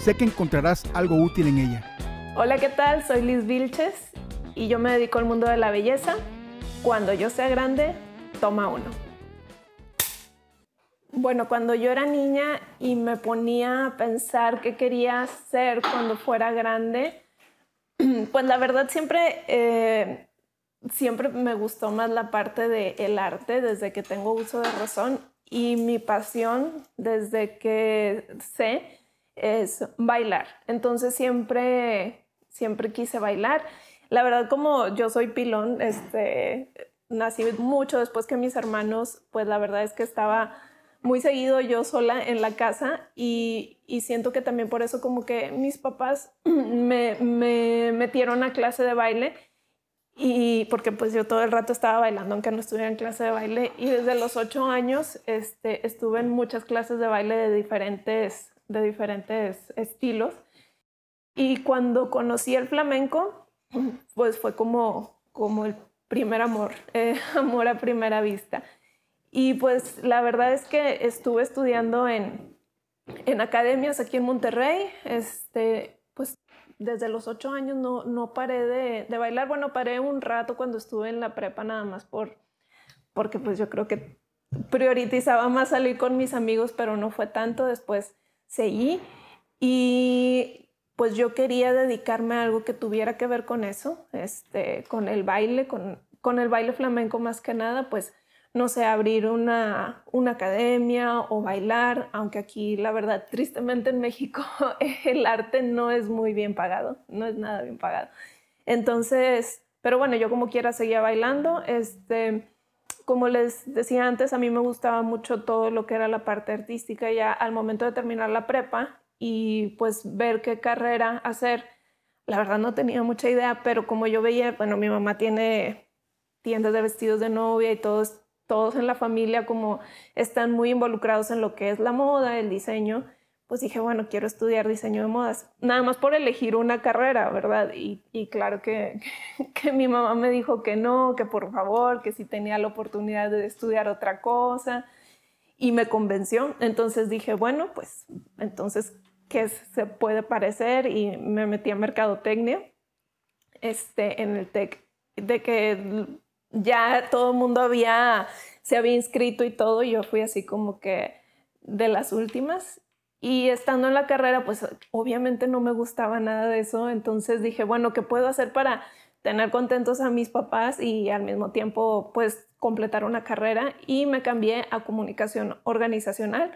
Sé que encontrarás algo útil en ella. Hola, ¿qué tal? Soy Liz Vilches y yo me dedico al mundo de la belleza. Cuando yo sea grande, toma uno. Bueno, cuando yo era niña y me ponía a pensar qué quería ser cuando fuera grande, pues la verdad siempre, eh, siempre me gustó más la parte del arte desde que tengo uso de razón y mi pasión desde que sé es bailar. Entonces siempre, siempre quise bailar. La verdad, como yo soy pilón, este, nací mucho después que mis hermanos, pues la verdad es que estaba muy seguido yo sola en la casa y, siento que también por eso como que mis papás me, me, metieron a clase de baile y porque pues yo todo el rato estaba bailando aunque no estuviera en clase de baile y desde los ocho años este, estuve en muchas clases de baile de diferentes, de diferentes estilos y cuando conocí el flamenco pues fue como, como el primer amor, eh, amor a primera vista. Y pues la verdad es que estuve estudiando en, en academias aquí en Monterrey, este, pues desde los ocho años no, no paré de, de, bailar. Bueno, paré un rato cuando estuve en la prepa nada más por, porque pues yo creo que priorizaba más salir con mis amigos, pero no fue tanto. Después seguí y pues yo quería dedicarme a algo que tuviera que ver con eso, este, con el baile, con, el baile flamenco más que nada, pues no sé, abrir una, academia o bailar, aunque aquí la verdad, tristemente en México el arte no es muy bien pagado, no es nada bien pagado. Entonces, pero bueno, yo como quiera seguía bailando. Este, como les decía antes, a mí me gustaba mucho todo lo que era la parte artística ya al momento de terminar la prepa y pues ver qué carrera hacer. La verdad no tenía mucha idea, pero como yo veía, bueno, mi mamá tiene tiendas de vestidos de novia y todo todos en la familia como están muy involucrados en lo que es la moda, el diseño, pues dije, bueno, quiero estudiar diseño de modas, nada más por elegir una carrera, ¿verdad? Y, claro que, que, mi mamá me dijo que no, que por favor, que si tenía la oportunidad de estudiar otra cosa, y me convenció. Entonces dije, bueno, pues entonces, ¿qué se puede parecer? Y me metí a mercadotecnia este, en el TEC, de que ya todo el mundo había, se había inscrito y todo, y yo fui así como que de las últimas. Y estando en la carrera, pues obviamente no me gustaba nada de eso, entonces dije, bueno, ¿qué puedo hacer para tener contentos a mis papás y al mismo tiempo pues completar una carrera? Y me cambié a comunicación organizacional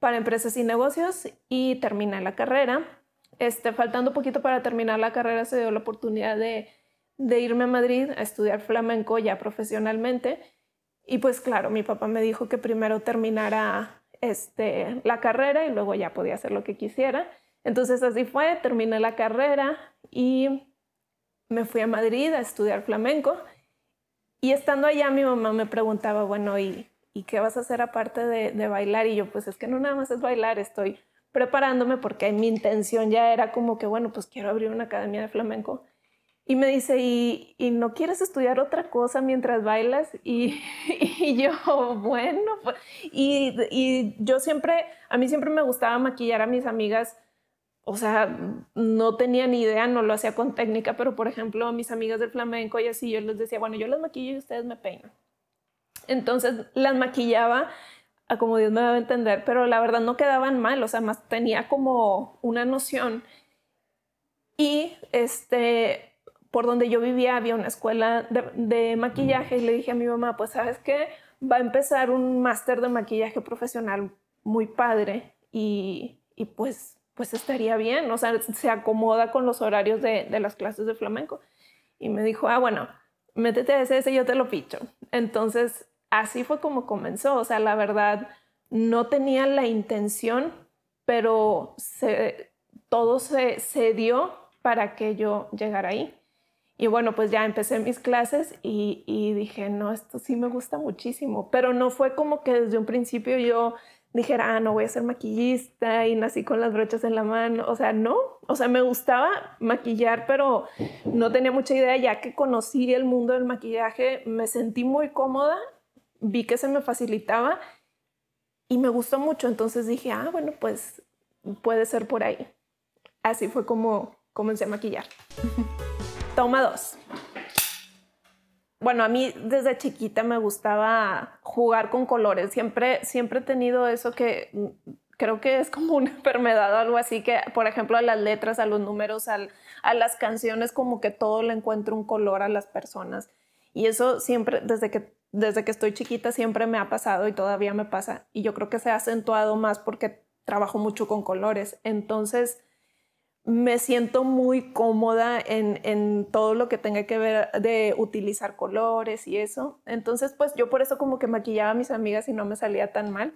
para empresas y negocios y terminé la carrera. Este, faltando poquito para terminar la carrera se dio la oportunidad de de irme a Madrid a estudiar flamenco ya profesionalmente. Y pues claro, mi papá me dijo que primero terminara este, la carrera y luego ya podía hacer lo que quisiera. Entonces así fue, terminé la carrera y me fui a Madrid a estudiar flamenco. Y estando allá mi mamá me preguntaba, bueno, ¿y, ¿y qué vas a hacer aparte de, de bailar? Y yo, pues es que no nada más es bailar, estoy preparándome porque mi intención ya era como que, bueno, pues quiero abrir una academia de flamenco y me dice, ¿y, no quieres estudiar otra cosa mientras bailas? Y, yo, bueno, pues, y, yo siempre, a mí siempre me gustaba maquillar a mis amigas. O sea, no tenía ni idea, no lo hacía con técnica, pero por ejemplo, a mis amigas del flamenco y así, yo les decía, bueno, yo las maquillo y ustedes me peinan. Entonces las maquillaba a como Dios me debe entender, pero la verdad no quedaban mal, o sea, más tenía como una noción. Y este, por donde yo vivía había una escuela de, maquillaje y le dije a mi mamá, pues sabes qué, va a empezar un máster de maquillaje profesional muy padre y, pues, pues estaría bien, o sea, se acomoda con los horarios de, las clases de flamenco. Y me dijo, ah, bueno, métete a ese, y yo te lo picho. Entonces, así fue como comenzó, o sea, la verdad, no tenía la intención, pero se, todo se, se dio para que yo llegara ahí. Y bueno, pues ya empecé mis clases y, y, dije, no, esto sí me gusta muchísimo, pero no fue como que desde un principio yo dijera, ah, no voy a ser maquillista y nací con las brochas en la mano, o sea, no, o sea, me gustaba maquillar, pero no tenía mucha idea, ya que conocí el mundo del maquillaje, me sentí muy cómoda, vi que se me facilitaba y me gustó mucho, entonces dije, ah, bueno, pues puede ser por ahí. Así fue como comencé a maquillar. Toma dos. Bueno, a mí desde chiquita me gustaba jugar con colores. Siempre, siempre he tenido eso que mm, creo que es como una enfermedad o algo así, que por ejemplo a las letras, a los números, a las canciones, como que todo le encuentro un color a las personas. Y eso siempre, desde que, desde que estoy chiquita, siempre me ha pasado y todavía me pasa. Y yo creo que se ha acentuado más porque trabajo mucho con colores. Entonces, me siento muy cómoda en, todo lo que tenga que ver de utilizar colores y eso. Entonces, pues yo por eso como que maquillaba a mis amigas y no me salía tan mal.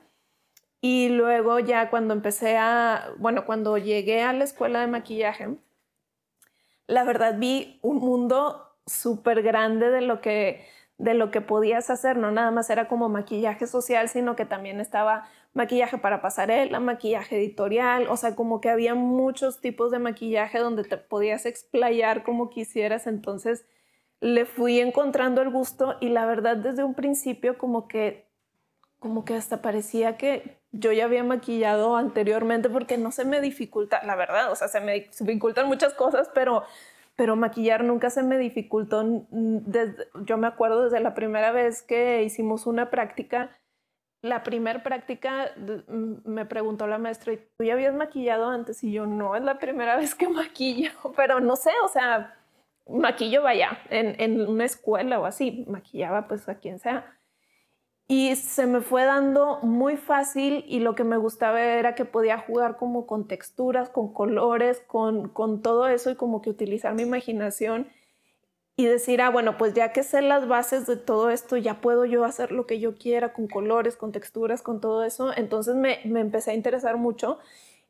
Y luego ya cuando empecé a, bueno, cuando llegué a la escuela de maquillaje, la verdad vi un mundo súper grande de lo que de lo que podías hacer, no nada más era como maquillaje social, sino que también estaba maquillaje para pasarela, maquillaje editorial, o sea, como que había muchos tipos de maquillaje donde te podías explayar como quisieras, entonces le fui encontrando el gusto y la verdad desde un principio como que como que hasta parecía que yo ya había maquillado anteriormente porque no se me dificulta, la verdad, o sea, se me dificultan muchas cosas, pero pero maquillar nunca se me dificultó. Yo me acuerdo desde la primera vez que hicimos una práctica, la primera práctica me preguntó la maestra, ¿tú ya habías maquillado antes? Y yo, no, es la primera vez que maquillo, pero no sé, o sea, maquillo vaya, en, en una escuela o así, maquillaba pues a quien sea y se me fue dando muy fácil y lo que me gustaba era que podía jugar como con texturas, con colores, con, con todo eso y como que utilizar mi imaginación y decir, ah, bueno, pues ya que sé las bases de todo esto, ya puedo yo hacer lo que yo quiera con colores, con texturas, con todo eso. Entonces me, me empecé a interesar mucho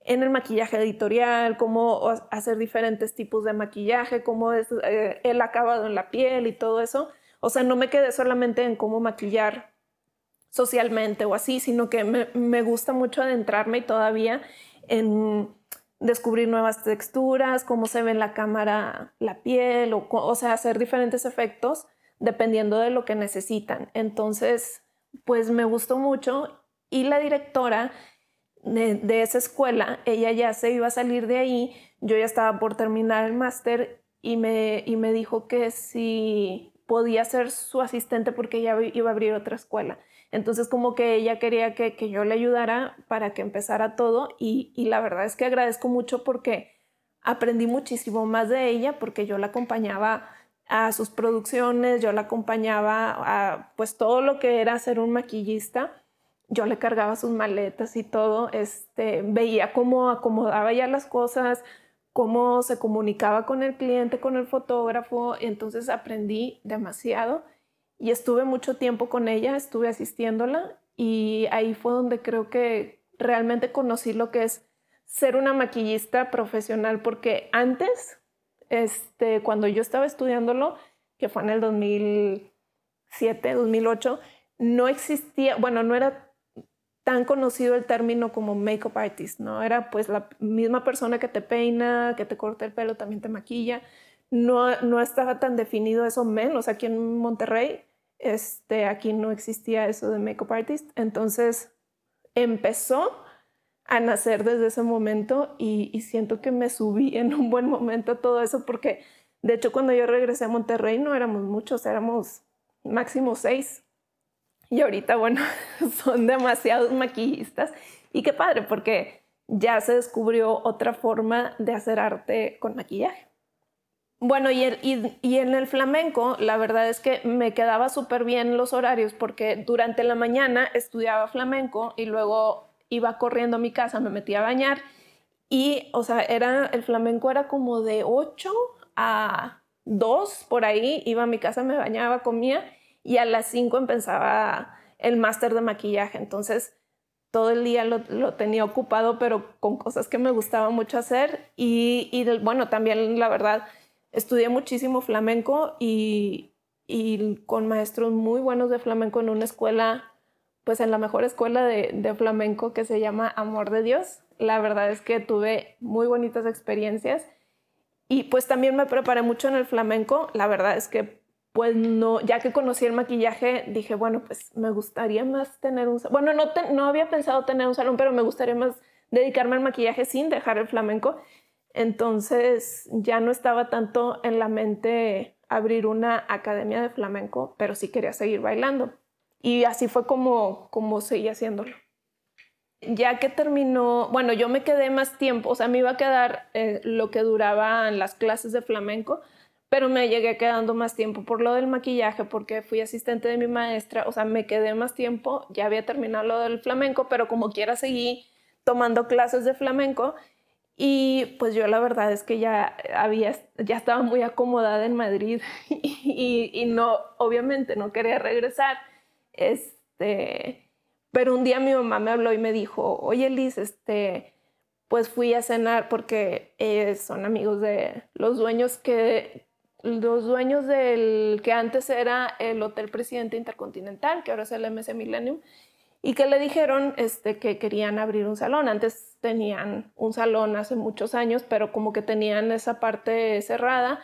en el maquillaje editorial, cómo hacer diferentes tipos de maquillaje, cómo es eh, el acabado en la piel y todo eso. O sea, no me quedé solamente en cómo maquillar socialmente o así, sino que me, gusta mucho adentrarme todavía en descubrir nuevas texturas, cómo se ve en la cámara la piel, o, o sea, hacer diferentes efectos dependiendo de lo que necesitan. Entonces, pues me gustó mucho y la directora de, de, esa escuela, ella ya se iba a salir de ahí, yo ya estaba por terminar el máster y me, y me dijo que si podía ser su asistente porque ella iba a abrir otra escuela. Entonces como que ella quería que, yo le ayudara para que empezara todo y, la verdad es que agradezco mucho porque aprendí muchísimo más de ella porque yo la acompañaba a sus producciones, yo la acompañaba a pues todo lo que era ser un maquillista. Yo le cargaba sus maletas y todo, este, veía cómo acomodaba ya las cosas, cómo se comunicaba con el cliente, con el fotógrafo, entonces aprendí demasiado y estuve mucho tiempo con ella, estuve asistiéndola y ahí fue donde creo que realmente conocí lo que es ser una maquillista profesional, porque antes, este, cuando yo estaba estudiándolo, que fue en el 2007, 2008, no existía, bueno, no era tan conocido el término como makeup artist, ¿no? Era pues la misma persona que te peina, que te corta el pelo, también te maquilla. No, no estaba tan definido eso menos aquí en Monterrey. Este, aquí no existía eso de makeup artist. Entonces empezó a nacer desde ese momento y, y siento que me subí en un buen momento todo eso porque de hecho cuando yo regresé a Monterrey no éramos muchos, éramos máximo seis y ahorita, bueno, son demasiados maquillistas. Y qué padre, porque ya se descubrió otra forma de hacer arte con maquillaje. Bueno, y, y, en el flamenco, la verdad es que me quedaba súper bien los horarios porque durante la mañana estudiaba flamenco y luego iba corriendo a mi casa, me metía a bañar y, o sea, era, el flamenco era como de 8 a 2 por ahí, iba a mi casa, me bañaba, comía y a las 5 empezaba el máster de maquillaje. Entonces, todo el día lo, tenía ocupado, pero con cosas que me gustaba mucho hacer. Y, y bueno, también la verdad, estudié muchísimo flamenco y, y, con maestros muy buenos de flamenco en una escuela, pues en la mejor escuela de, de flamenco que se llama Amor de Dios. La verdad es que tuve muy bonitas experiencias y pues también me preparé mucho en el flamenco. La verdad es que pues no, ya que conocí el maquillaje, dije, bueno, pues me gustaría más tener un... Bueno, no, no había pensado tener un salón, pero me gustaría más dedicarme al maquillaje sin dejar el flamenco. Entonces ya no estaba tanto en la mente abrir una academia de flamenco, pero sí quería seguir bailando. Y así fue como, como seguí haciéndolo. Ya que terminó, bueno, yo me quedé más tiempo, o sea, me iba a quedar eh, lo que duraban las clases de flamenco, pero me llegué quedando más tiempo por lo del maquillaje, porque fui asistente de mi maestra, o sea, me quedé más tiempo, ya había terminado lo del flamenco, pero como quiera seguí tomando clases de flamenco y pues yo la verdad es que ya había, ya estaba muy acomodada en Madrid y, y, no, obviamente no quería regresar. Este, pero un día mi mamá me habló y me dijo, oye Liz, este, pues fui a cenar porque eh, son amigos de los dueños que, los dueños del que antes era el Hotel Presidente Intercontinental, que ahora es el MC Millennium, y que le dijeron este, que querían abrir un salón. Antes tenían un salón hace muchos años, pero como que tenían esa parte cerrada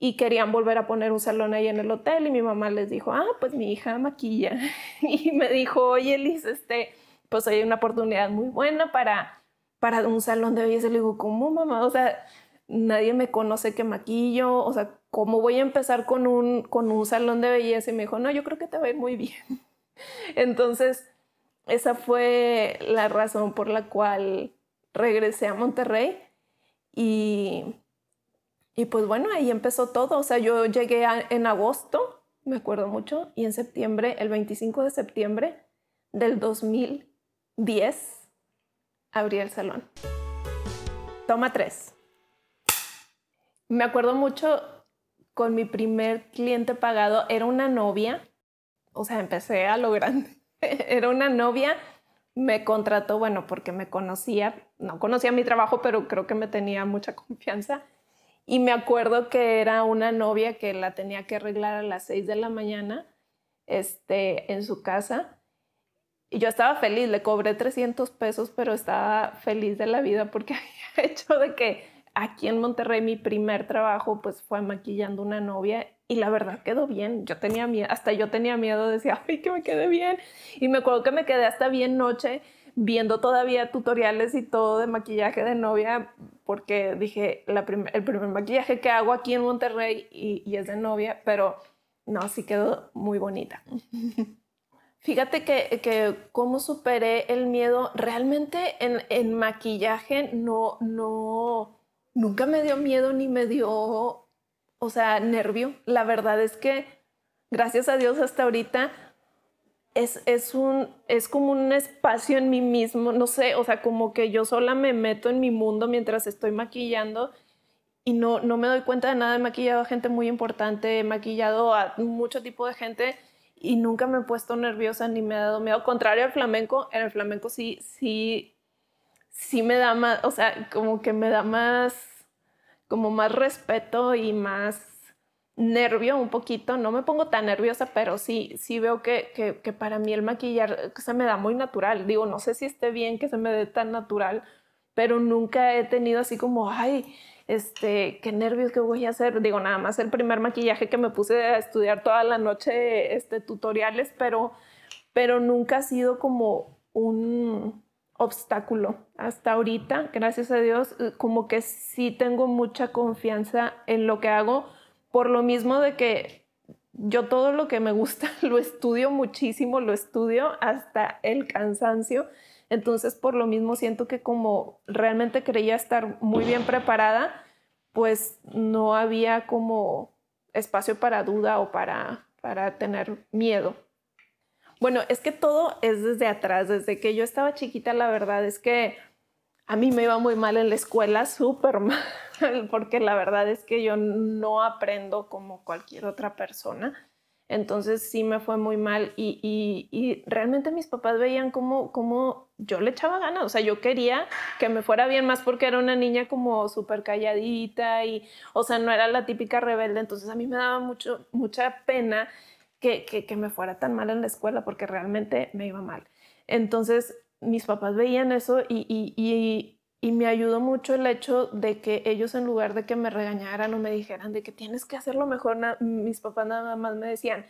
y querían volver a poner un salón ahí en el hotel y mi mamá les dijo, ah, pues mi hija maquilla. y me dijo, oye Liz, este, pues hay una oportunidad muy buena para, para un salón de belleza. Le digo, ¿cómo mamá? O sea, nadie me conoce que maquillo, o sea, ¿cómo voy a empezar con un, con un salón de belleza? Y me dijo, no, yo creo que te va a ir muy bien. Entonces, esa fue la razón por la cual regresé a Monterrey y, y pues bueno, ahí empezó todo. O sea, yo llegué en agosto, me acuerdo mucho, y en septiembre, el 25 de septiembre del 2010, abrí el salón. Toma tres. Me acuerdo mucho con mi primer cliente pagado, era una novia, o sea, empecé a lo grande. era una novia, me contrató, bueno, porque me conocía, no conocía mi trabajo, pero creo que me tenía mucha confianza. Y me acuerdo que era una novia que la tenía que arreglar a las 6 de la mañana este, en su casa. Y yo estaba feliz, le cobré 300 pesos, pero estaba feliz de la vida porque había hecho de que aquí en Monterrey mi primer trabajo pues fue maquillando una novia y la verdad quedó bien. Yo tenía miedo, hasta yo tenía miedo, decía, ay, que me quede bien. Y me acuerdo que me quedé hasta bien noche viendo todavía tutoriales y todo de maquillaje de novia, porque dije, la el primer maquillaje que hago aquí en Monterrey y, es de novia, pero no, sí quedó muy bonita. Fíjate que, que cómo superé el miedo, realmente en, en maquillaje no, no, nunca me dio miedo ni me dio, o sea, nervio. La verdad es que, gracias a Dios hasta ahorita, es, es, un, es como un espacio en mí mismo, no sé, o sea, como que yo sola me meto en mi mundo mientras estoy maquillando y no, no me doy cuenta de nada. He maquillado a gente muy importante, he maquillado a mucho tipo de gente y nunca me he puesto nerviosa ni me ha dado miedo. Contrario al flamenco, en el flamenco sí, sí sí me da más, o sea, como que me da más, como más respeto y más nervio un poquito. No me pongo tan nerviosa, pero sí, sí veo que, que, para mí el maquillar se me da muy natural. Digo, no sé si esté bien que se me dé tan natural, pero nunca he tenido así como, ay, este, qué nervios que voy a hacer. Digo, nada más el primer maquillaje que me puse a estudiar toda la noche, este, tutoriales, pero, pero nunca ha sido como un, obstáculo hasta ahorita, gracias a Dios, eh, como que sí tengo mucha confianza en lo que hago, por lo mismo de que yo todo lo que me gusta lo estudio muchísimo, lo estudio hasta el cansancio, entonces por lo mismo siento que como realmente creía estar muy bien preparada, pues no había como espacio para duda o para, para tener miedo. Bueno, es que todo es desde atrás. Desde que yo estaba chiquita, la verdad es que a mí me iba muy mal en la escuela, súper mal, porque la verdad es que yo no aprendo como cualquier otra persona. Entonces sí me fue muy mal y, realmente mis papás veían como, como yo le echaba ganas, o sea, yo quería que me fuera bien más porque era una niña como súper calladita y, o sea, no era la típica rebelde, entonces a mí me daba mucho, mucha pena que, que, me fuera tan mal en la escuela porque realmente me iba mal. Entonces mis papás veían eso y, y y me ayudó mucho el hecho de que ellos en lugar de que me regañaran o me dijeran de que tienes que hacerlo mejor, mis papás nada más me decían,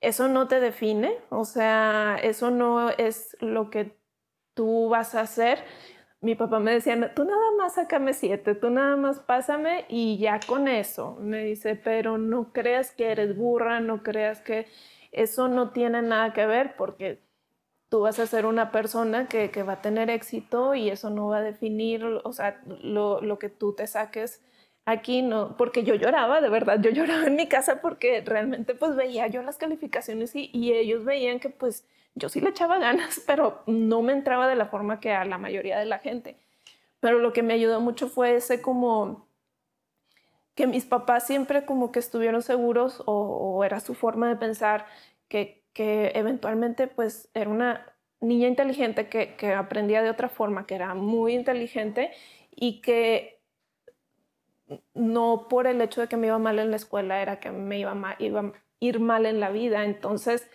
eso no te define, o sea, eso no es lo que tú vas a hacer. Mi papá me decía, tú nada más sácame siete, tú nada más pásame y ya con eso. Me dice, pero no creas que eres burra, no creas que eso no tiene nada que ver porque tú vas a ser una persona que, va a tener éxito y eso no va a definir, o sea, lo, que tú te saques aquí, no, porque yo lloraba, de verdad, yo lloraba en mi casa porque realmente pues veía yo las calificaciones y, y ellos veían que pues yo sí le echaba ganas, pero no me entraba de la forma que a la mayoría de la gente. Pero lo que me ayudó mucho fue ese como que mis papás siempre como que estuvieron seguros o, era su forma de pensar que que eventualmente pues era una niña inteligente que, que, aprendía de otra forma, que era muy inteligente y que no por el hecho de que me iba mal en la escuela era que me iba, mal, iba a ir mal en la vida. Entonces,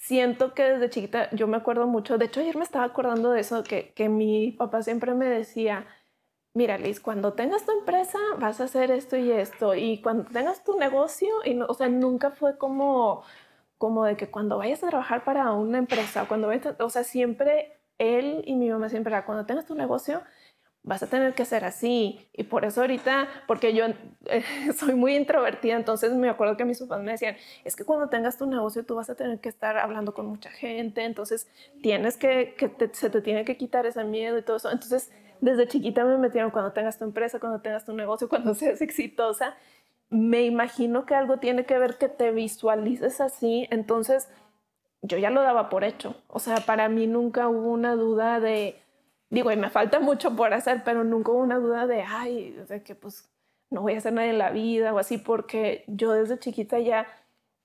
siento que desde chiquita yo me acuerdo mucho, de hecho ayer me estaba acordando de eso, que, que mi papá siempre me decía, mira Liz, cuando tengas tu empresa vas a hacer esto y esto, y cuando tengas tu negocio, y no, o sea, nunca fue como como de que cuando vayas a trabajar para una empresa, cuando vayas, o sea, siempre él y mi mamá siempre cuando tengas tu negocio, vas a tener que ser así. Y por eso ahorita, porque yo eh, soy muy introvertida, entonces me acuerdo que mis papás me decían, es que cuando tengas tu negocio tú vas a tener que estar hablando con mucha gente, entonces tienes que, que se te tiene que quitar ese miedo y todo eso. Entonces, desde chiquita me metieron cuando tengas tu empresa, cuando tengas tu negocio, cuando seas exitosa me imagino que algo tiene que ver que te visualices así, entonces yo ya lo daba por hecho. O sea, para mí nunca hubo una duda de, digo, y me falta mucho por hacer, pero nunca hubo una duda de, ay, de que pues no voy a hacer nada en la vida o así, porque yo desde chiquita ya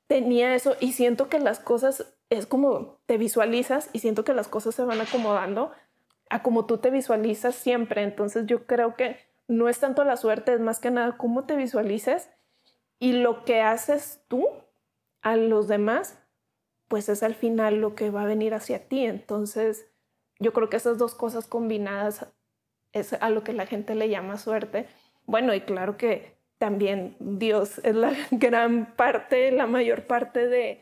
tenía eso y siento que las cosas es como te visualizas y siento que las cosas se van acomodando a como tú te visualizas siempre. Entonces yo creo que no es tanto la suerte, es más que nada cómo te visualices y lo que haces tú a los demás, pues es al final lo que va a venir hacia ti. Entonces, yo creo que esas dos cosas combinadas es a lo que la gente le llama suerte. Bueno, y claro que también Dios es la gran parte, la mayor parte de,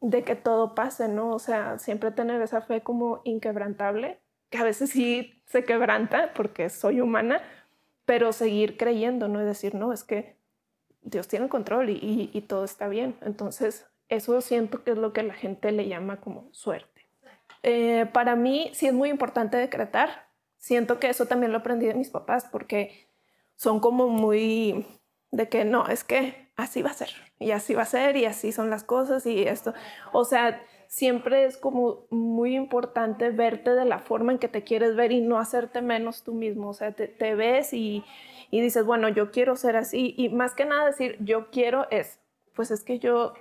de que todo pase, ¿no? O sea, siempre tener esa fe como inquebrantable, que a veces sí se quebranta porque soy humana, pero seguir creyendo, ¿no? Y decir, no, es que Dios tiene el control y, todo está bien. Entonces, eso siento que es lo que la gente le llama como suerte. Eh, para mí sí es muy importante decretar. Siento que eso también lo aprendí de mis papás porque son como muy de que no, es que así va a ser y así va a ser y así son las cosas y esto. O sea, siempre es como muy importante verte de la forma en que te quieres ver y no hacerte menos tú mismo. O sea, te ves y, y dices, bueno, yo quiero ser así y más que nada decir, yo quiero es, pues es que yo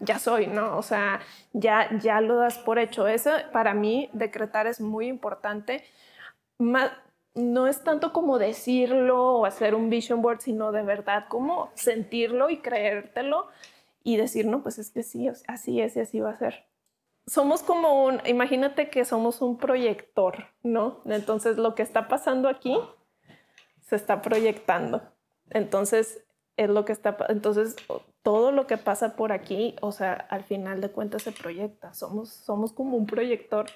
ya soy, ¿no? O sea, ya, ya lo das por hecho. Eso para mí, decretar es muy importante. no es tanto como decirlo o hacer un vision board, sino de verdad como sentirlo y creértelo y decir, no, pues es que sí, así es y así va a ser. Somos como un, imagínate que somos un proyector, ¿no? Entonces lo que está pasando aquí se está proyectando. Entonces, es lo que está, entonces todo lo que pasa por aquí, o sea, al final de cuentas se proyecta. Somos, somos como un proyector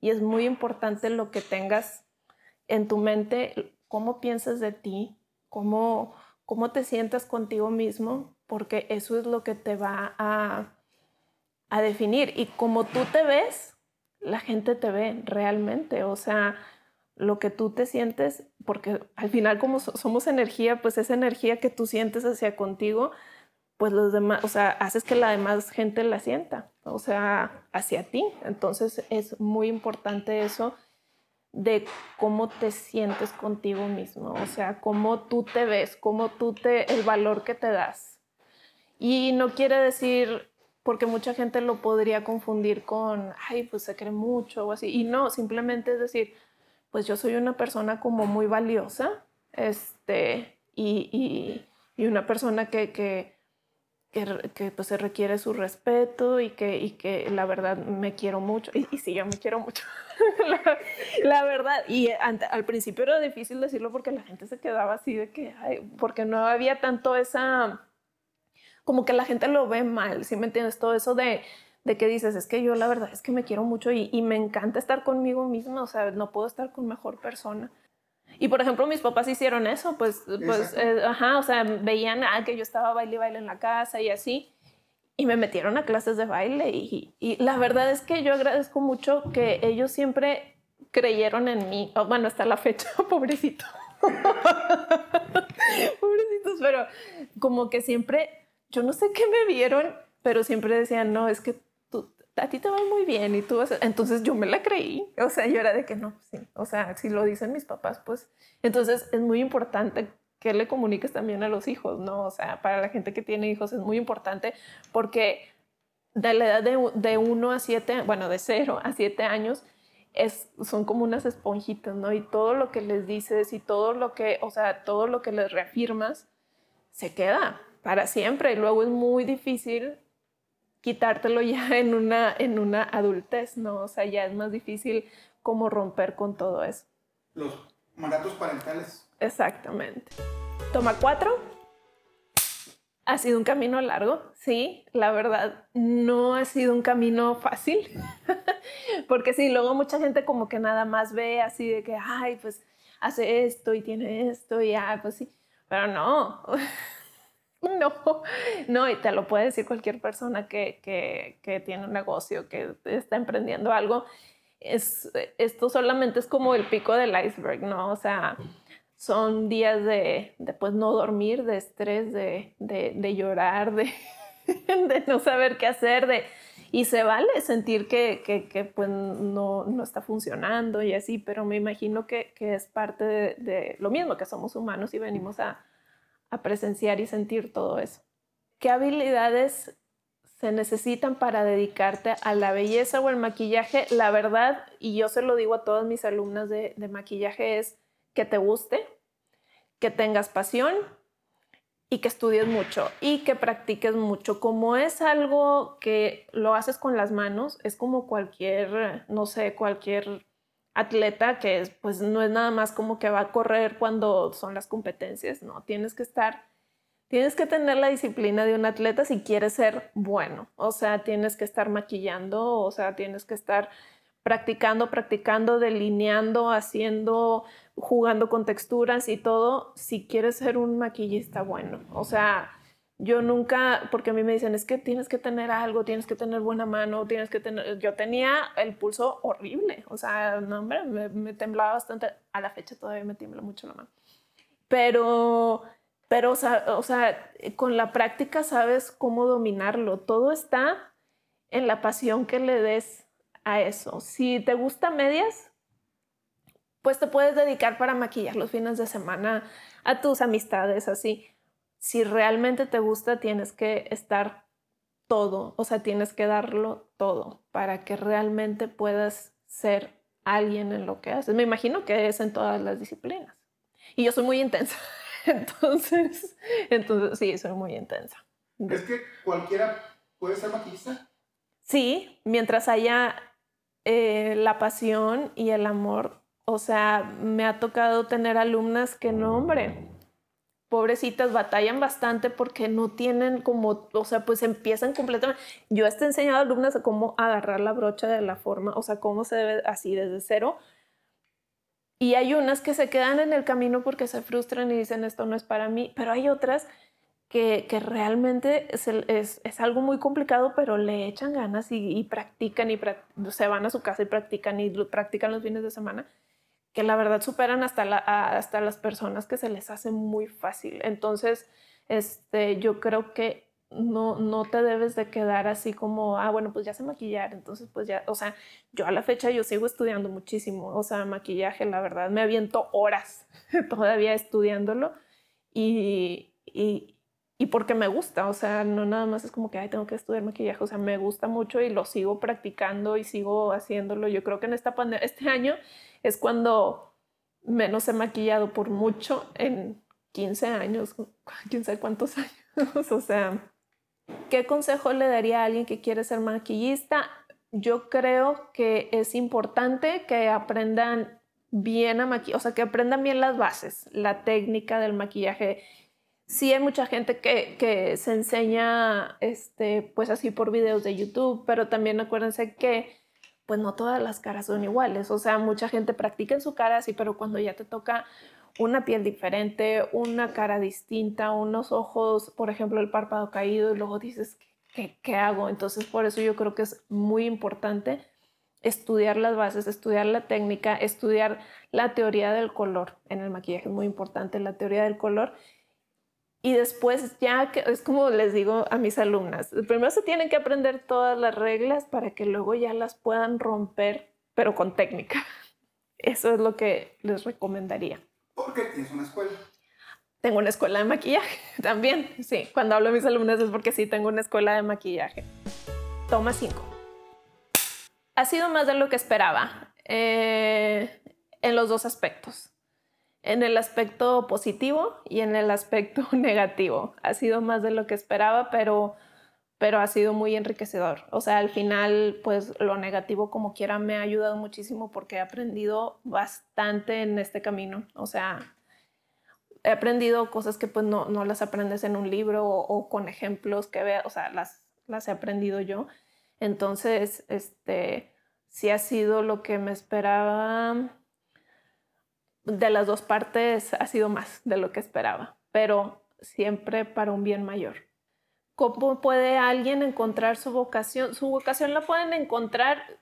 y es muy importante lo que tengas en tu mente, cómo piensas de ti, cómo, cómo te sientas contigo mismo, porque eso es lo que te va a, a definir. Y como tú te ves, la gente te ve realmente. O sea, lo que tú te sientes, porque al final como somos energía, pues esa energía que tú sientes hacia contigo, pues los demás, o sea, haces que la demás gente la sienta, o sea, hacia ti. Entonces es muy importante eso de cómo te sientes contigo mismo, o sea, cómo tú te ves, cómo tú te, el valor que te das. Y no quiere decir porque mucha gente lo podría confundir con, ay, pues se cree mucho o así. Y no, simplemente es decir, pues yo soy una persona como muy valiosa, este, y, y, una persona que, que, que, pues se requiere su respeto y que, y que la verdad me quiero mucho. Y, sí, yo me quiero mucho, la, verdad. Y al principio era difícil decirlo porque la gente se quedaba así de que, porque no había tanto esa como que la gente lo ve mal, ¿sí me entiendes? Todo eso de, de que dices, es que yo la verdad es que me quiero mucho y, y, me encanta estar conmigo misma, o sea, no puedo estar con mejor persona. Y por ejemplo, mis papás hicieron eso, pues, pues eh, ajá, o sea, veían ah, que yo estaba baile y baile en la casa y así, y me metieron a clases de baile. Y, y la verdad es que yo agradezco mucho que ellos siempre creyeron en mí, bueno, hasta la fecha, pobrecito. Pobrecitos, pero como que siempre yo no sé qué me vieron, pero siempre decían, no, es que a ti te va muy bien y tú vas Entonces yo me la creí, o sea, yo era de que no, sí, o sea, si lo dicen mis papás, pues entonces es muy importante que le comuniques también a los hijos, ¿no? O sea, para la gente que tiene hijos es muy importante porque de la edad de, de uno a siete, bueno, de cero a siete años, es, son como unas esponjitas, ¿no? Y todo lo que les dices y todo lo que, o sea, todo lo que les reafirmas, se queda para siempre y luego es muy difícil quitártelo ya en una, en una adultez, ¿no? O sea, ya es más difícil como romper con todo eso. Los mandatos parentales. Exactamente. Toma cuatro. Ha sido un camino largo, sí, la verdad, no ha sido un camino fácil, porque sí, luego mucha gente como que nada más ve así de que, ay, pues hace esto y tiene esto y ah, pues sí, pero no, No, no, y te lo puede decir cualquier persona que, que, tiene un negocio, que está emprendiendo algo. Es, esto solamente es como el pico del iceberg, ¿no? O sea, son días de, de pues, no dormir, de estrés, de, de, llorar, de, de, no saber qué hacer, de, y se vale sentir que, que, que pues, no, no, está funcionando y así, pero me imagino que, que es parte de, lo mismo, que somos humanos y venimos a, a presenciar y sentir todo eso. ¿Qué habilidades se necesitan para dedicarte a la belleza o el maquillaje? La verdad, y yo se lo digo a todas mis alumnas de, maquillaje, es que te guste, que tengas pasión y que estudies mucho y que practiques mucho. Como es algo que lo haces con las manos, es como cualquier, no sé, cualquier atleta que es, pues no es nada más como que va a correr cuando son las competencias, no, tienes que estar, tienes que tener la disciplina de un atleta si quieres ser bueno, o sea, tienes que estar maquillando, o sea, tienes que estar practicando, practicando, delineando, haciendo, jugando con texturas y todo, si quieres ser un maquillista bueno, o sea, yo nunca, porque a mí me dicen, es que tienes que tener algo, tienes que tener buena mano, tienes que tener, yo tenía el pulso horrible, o sea, no, hombre, me, temblaba bastante, a la fecha todavía me tiembla mucho la mano, pero, pero, o sea, o sea, con la práctica sabes cómo dominarlo, todo está en la pasión que le des a eso. Si te gusta medias, pues te puedes dedicar para maquillar los fines de semana a tus amistades, así si realmente te gusta, tienes que estar todo, o sea, tienes que darlo todo para que realmente puedas ser alguien en lo que haces. Me imagino que es en todas las disciplinas. Y yo soy muy intensa, entonces, entonces sí, soy muy intensa. ¿Es que cualquiera puede ser maquillista? Sí, mientras haya eh, la pasión y el amor. O sea, me ha tocado tener alumnas que no, hombre, pobrecitas batallan bastante porque no tienen como, o sea, pues empiezan completamente. Yo he enseñado a alumnas a cómo agarrar la brocha de la forma, o sea, cómo se debe así desde cero. Y hay unas que se quedan en el camino porque se frustran y dicen esto no es para mí, pero hay otras que, que realmente es, es, es, algo muy complicado, pero le echan ganas y, y practican y se van a su casa y practican y practican los fines de semana que la verdad superan hasta, hasta las personas que se les hace muy fácil. Entonces, este, yo creo que no, no te debes de quedar así como, ah, bueno, pues ya sé maquillar, entonces pues ya, o sea, yo a la fecha yo sigo estudiando muchísimo, o sea, maquillaje, la verdad, me aviento horas todavía estudiándolo y, y, y porque me gusta, o sea, no nada más es como que, ay, tengo que estudiar maquillaje, o sea, me gusta mucho y lo sigo practicando y sigo haciéndolo. Yo creo que en esta este año es cuando menos he maquillado por mucho en 15 años, quién sabe cuántos años, o sea, ¿qué consejo le daría a alguien que quiere ser maquillista? Yo creo que es importante que aprendan bien a maquillar, o sea, que aprendan bien las bases, la técnica del maquillaje sí hay mucha gente que, se enseña, este, pues así por videos de YouTube, pero también acuérdense que pues no todas las caras son iguales, o sea, mucha gente practica en su cara así, pero cuando ya te toca una piel diferente, una cara distinta, unos ojos, por ejemplo, el párpado caído y luego dices, ¿qué, qué hago? Entonces, por eso yo creo que es muy importante estudiar las bases, estudiar la técnica, estudiar la teoría del color. En el maquillaje es muy importante la teoría del color y después ya que es como les digo a mis alumnas, primero se tienen que aprender todas las reglas para que luego ya las puedan romper, pero con técnica. Eso es lo que les recomendaría. ¿Por qué tienes una escuela? Tengo una escuela de maquillaje también, sí. Cuando hablo a mis alumnas es porque sí tengo una escuela de maquillaje. Toma cinco. Ha sido más de lo que esperaba eh, en los dos aspectos en el aspecto positivo y en el aspecto negativo. Ha sido más de lo que esperaba, pero, pero ha sido muy enriquecedor. O sea, al final, pues lo negativo como quiera me ha ayudado muchísimo porque he aprendido bastante en este camino. O sea, he aprendido cosas que pues no, no las aprendes en un libro o, con ejemplos que vea, o sea, las, las he aprendido yo. Entonces, este, sí ha sido lo que me esperaba de las dos partes ha sido más de lo que esperaba, pero siempre para un bien mayor. ¿Cómo puede alguien encontrar su vocación? Su vocación la pueden encontrar,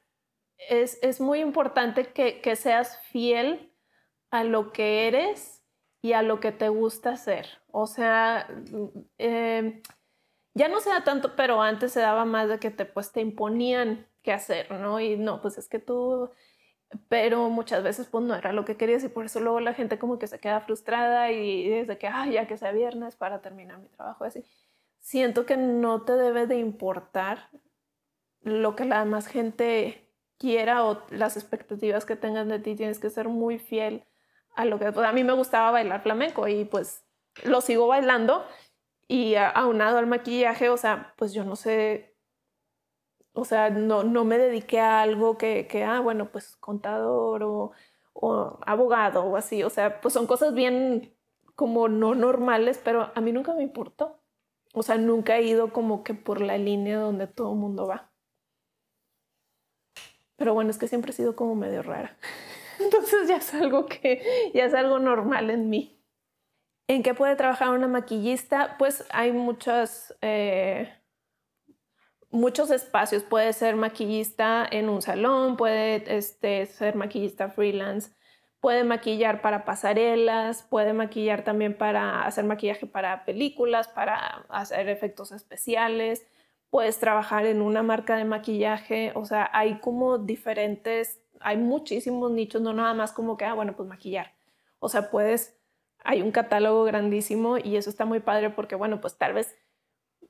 es, muy importante que, seas fiel a lo que eres y a lo que te gusta hacer. O sea, eh, ya no se da tanto, pero antes se daba más de que te, pues, te imponían qué hacer, ¿no? Y no, pues es que tú pero muchas veces pues no era lo que querías y por eso luego la gente como que se queda frustrada y desde que, ay, ya que sea viernes para terminar mi trabajo, así. Siento que no te debe de importar lo que la demás gente quiera o las expectativas que tengan de ti, tienes que ser muy fiel a lo que... Pues, a mí me gustaba bailar flamenco y pues lo sigo bailando y aunado al maquillaje, o sea, pues yo no sé o sea, no, no me dediqué a algo que, que ah, bueno, pues contador o, o, abogado o así. O sea, pues son cosas bien como no normales, pero a mí nunca me importó. O sea, nunca he ido como que por la línea donde todo el mundo va. Pero bueno, es que siempre he sido como medio rara. Entonces ya es algo que ya es algo normal en mí. ¿En qué puede trabajar una maquillista? Pues hay muchas eh, muchos espacios. Puede ser maquillista en un salón, puede este, ser maquillista freelance, puede maquillar para pasarelas, puede maquillar también para hacer maquillaje para películas, para hacer efectos especiales. Puedes trabajar en una marca de maquillaje, o sea, hay como diferentes, hay muchísimos nichos, no nada más como que, ah, bueno, pues maquillar. O sea, puedes, hay un catálogo grandísimo y eso está muy padre porque, bueno, pues tal vez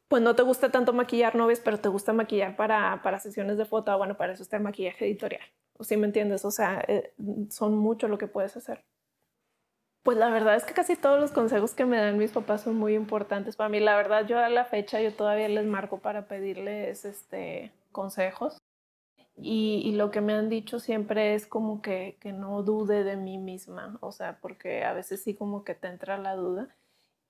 pues no te gusta tanto maquillar novias, pero te gusta maquillar para, para sesiones de foto, bueno, para eso está el maquillaje editorial. ¿O ¿Sí me entiendes? O sea, eh, son mucho lo que puedes hacer. Pues la verdad es que casi todos los consejos que me dan mis papás son muy importantes para mí. La verdad, yo a la fecha yo todavía les marco para pedirles este, consejos. Y, y, lo que me han dicho siempre es como que, que no dude de mí misma, o sea, porque a veces sí como que te entra la duda.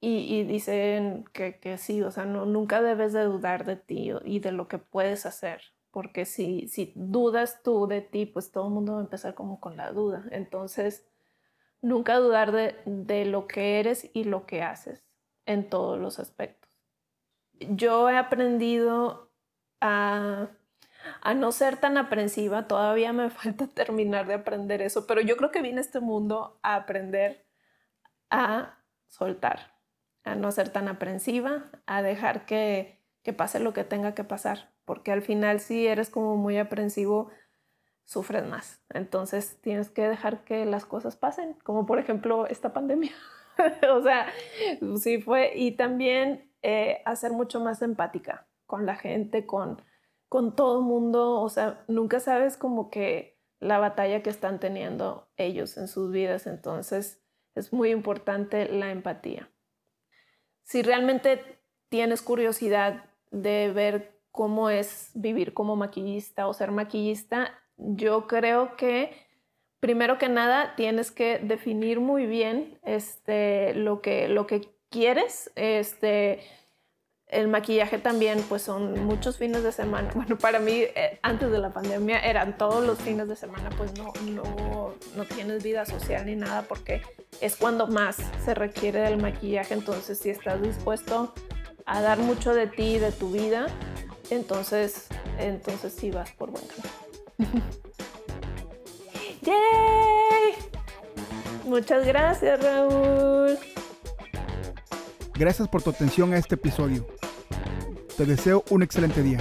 Y, dicen que, que, sí, o sea, no, nunca debes de dudar de ti y de lo que puedes hacer, porque si, si dudas tú de ti, pues todo el mundo va a empezar como con la duda. Entonces, nunca dudar de, de lo que eres y lo que haces en todos los aspectos. Yo he aprendido a, a no ser tan aprensiva, todavía me falta terminar de aprender eso, pero yo creo que vine a este mundo a aprender a soltar no ser tan aprensiva, a dejar que, que pase lo que tenga que pasar, porque al final si eres como muy aprensivo, sufres más. Entonces tienes que dejar que las cosas pasen, como por ejemplo esta pandemia. o sea, sí fue. Y también eh, a ser mucho más empática con la gente, con, con todo el mundo. O sea, nunca sabes como que la batalla que están teniendo ellos en sus vidas. Entonces, es muy importante la empatía. Si realmente tienes curiosidad de ver cómo es vivir como maquillista o ser maquillista, yo creo que primero que nada tienes que definir muy bien este, lo, que, lo que quieres. Este, el maquillaje también, pues son muchos fines de semana. Bueno, para mí, eh, antes de la pandemia, eran todos los fines de semana, pues no, no, no tienes vida social ni nada porque es cuando más se requiere del maquillaje. Entonces, si estás dispuesto a dar mucho de ti, de tu vida, entonces, entonces sí vas por buen camino. ¡Yay! Muchas gracias, Raúl. Gracias por tu atención a este episodio. Te deseo un excelente día.